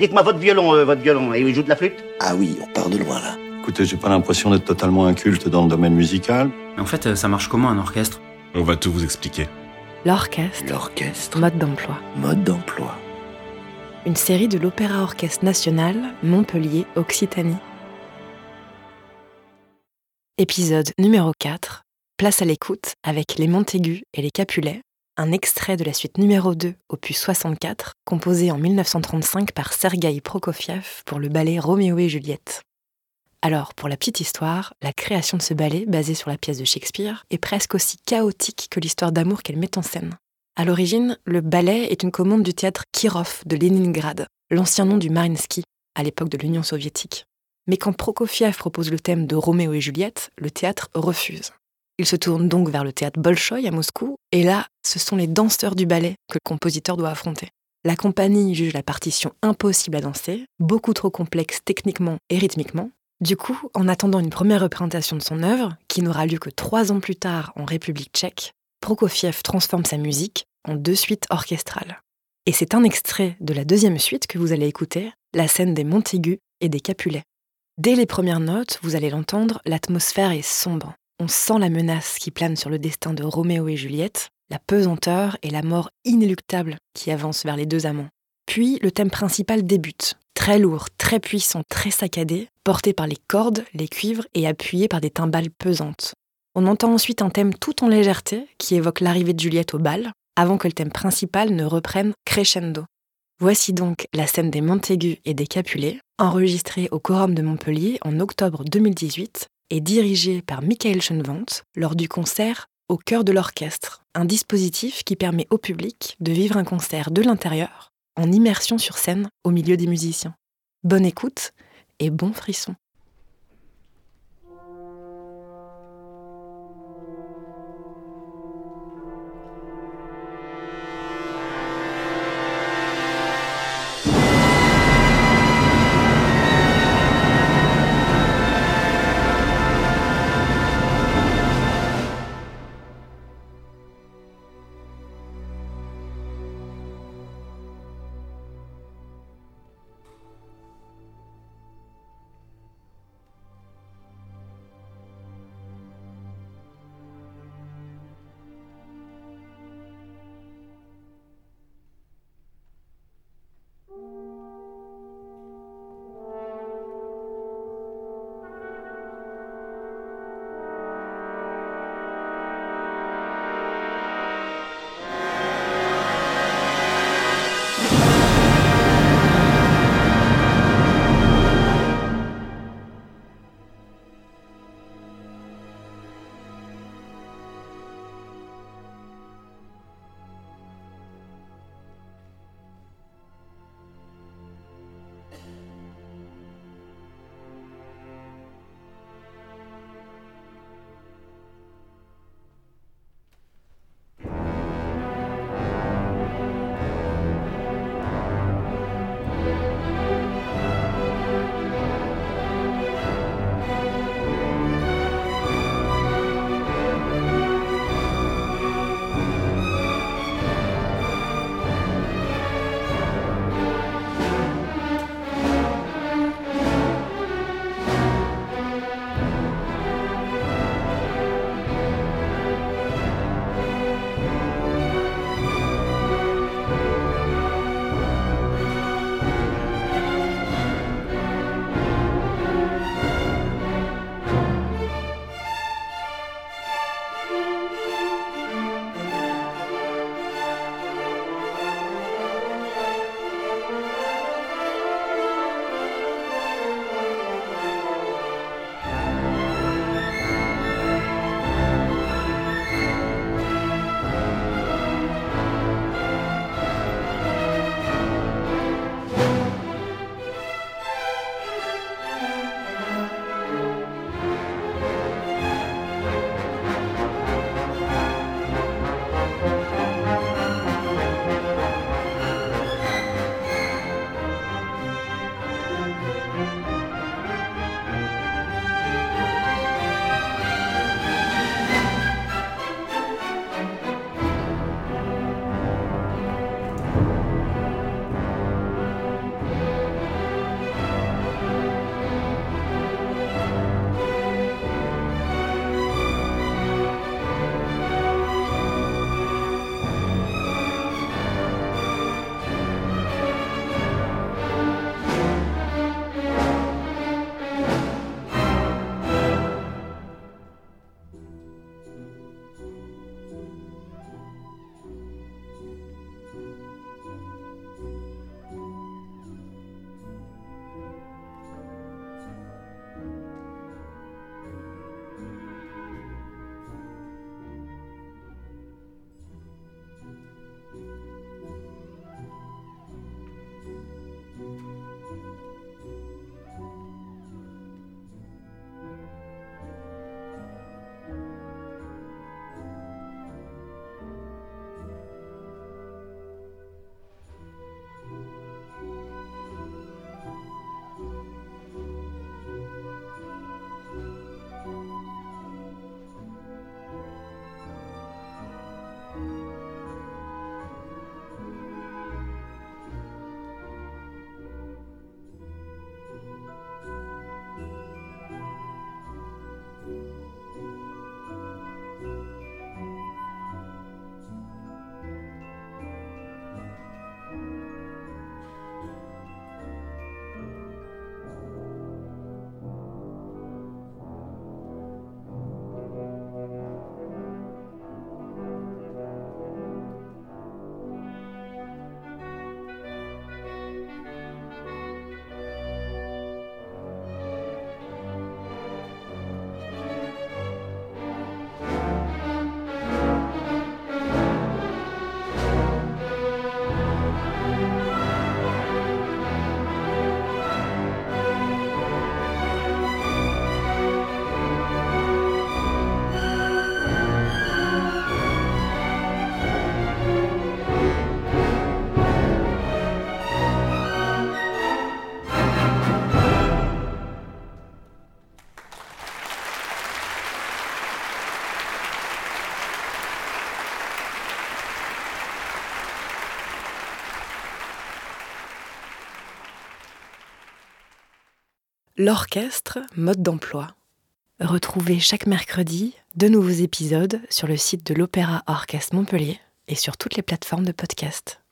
Dites-moi votre violon, euh, votre violon, et il joue de la flûte? Ah oui, on part de loin là. Écoutez, j'ai pas l'impression d'être totalement inculte dans le domaine musical. Mais en fait, euh, ça marche comment un orchestre? On va tout vous expliquer. L'orchestre, L'orchestre, mode d'emploi. mode d'emploi. Une série de l'Opéra Orchestre National, Montpellier, Occitanie. Épisode numéro 4. Place à l'écoute avec les Montaigu et les Capulets, un extrait de la suite numéro 2, opus 64, composé en 1935 par Sergueï Prokofiev pour le ballet Roméo et Juliette. Alors, pour la petite histoire, la création de ce ballet, basé sur la pièce de Shakespeare, est presque aussi chaotique que l'histoire d'amour qu'elle met en scène. À l'origine, le ballet est une commande du théâtre Kirov de Leningrad, l'ancien nom du Mariinsky, à l'époque de l'Union soviétique. Mais quand Prokofiev propose le thème de Roméo et Juliette, le théâtre refuse. Il se tourne donc vers le théâtre Bolchoï à Moscou, et là, ce sont les danseurs du ballet que le compositeur doit affronter. La compagnie juge la partition impossible à danser, beaucoup trop complexe techniquement et rythmiquement. Du coup, en attendant une première représentation de son œuvre, qui n'aura lieu que trois ans plus tard en République tchèque, Prokofiev transforme sa musique en deux suites orchestrales. Et c'est un extrait de la deuxième suite que vous allez écouter, la scène des Montaigu et des Capulets. Dès les premières notes, vous allez l'entendre, l'atmosphère est sombre. On sent la menace qui plane sur le destin de Roméo et Juliette, la pesanteur et la mort inéluctable qui avance vers les deux amants. Puis le thème principal débute, très lourd, très puissant, très saccadé, porté par les cordes, les cuivres et appuyé par des timbales pesantes. On entend ensuite un thème tout en légèreté qui évoque l'arrivée de Juliette au bal, avant que le thème principal ne reprenne crescendo. Voici donc la scène des Montaigu et des Capulets, enregistrée au Quorum de Montpellier en octobre 2018 et dirigée par Michael Schoenwandt lors du concert Au cœur de l'orchestre, un dispositif qui permet au public de vivre un concert de l'intérieur, en immersion sur scène au milieu des musiciens. Bonne écoute et bon frisson. L'orchestre, mode d'emploi. Retrouvez chaque mercredi de nouveaux épisodes sur le site de l'Opéra Orchestre Montpellier et sur toutes les plateformes de podcast.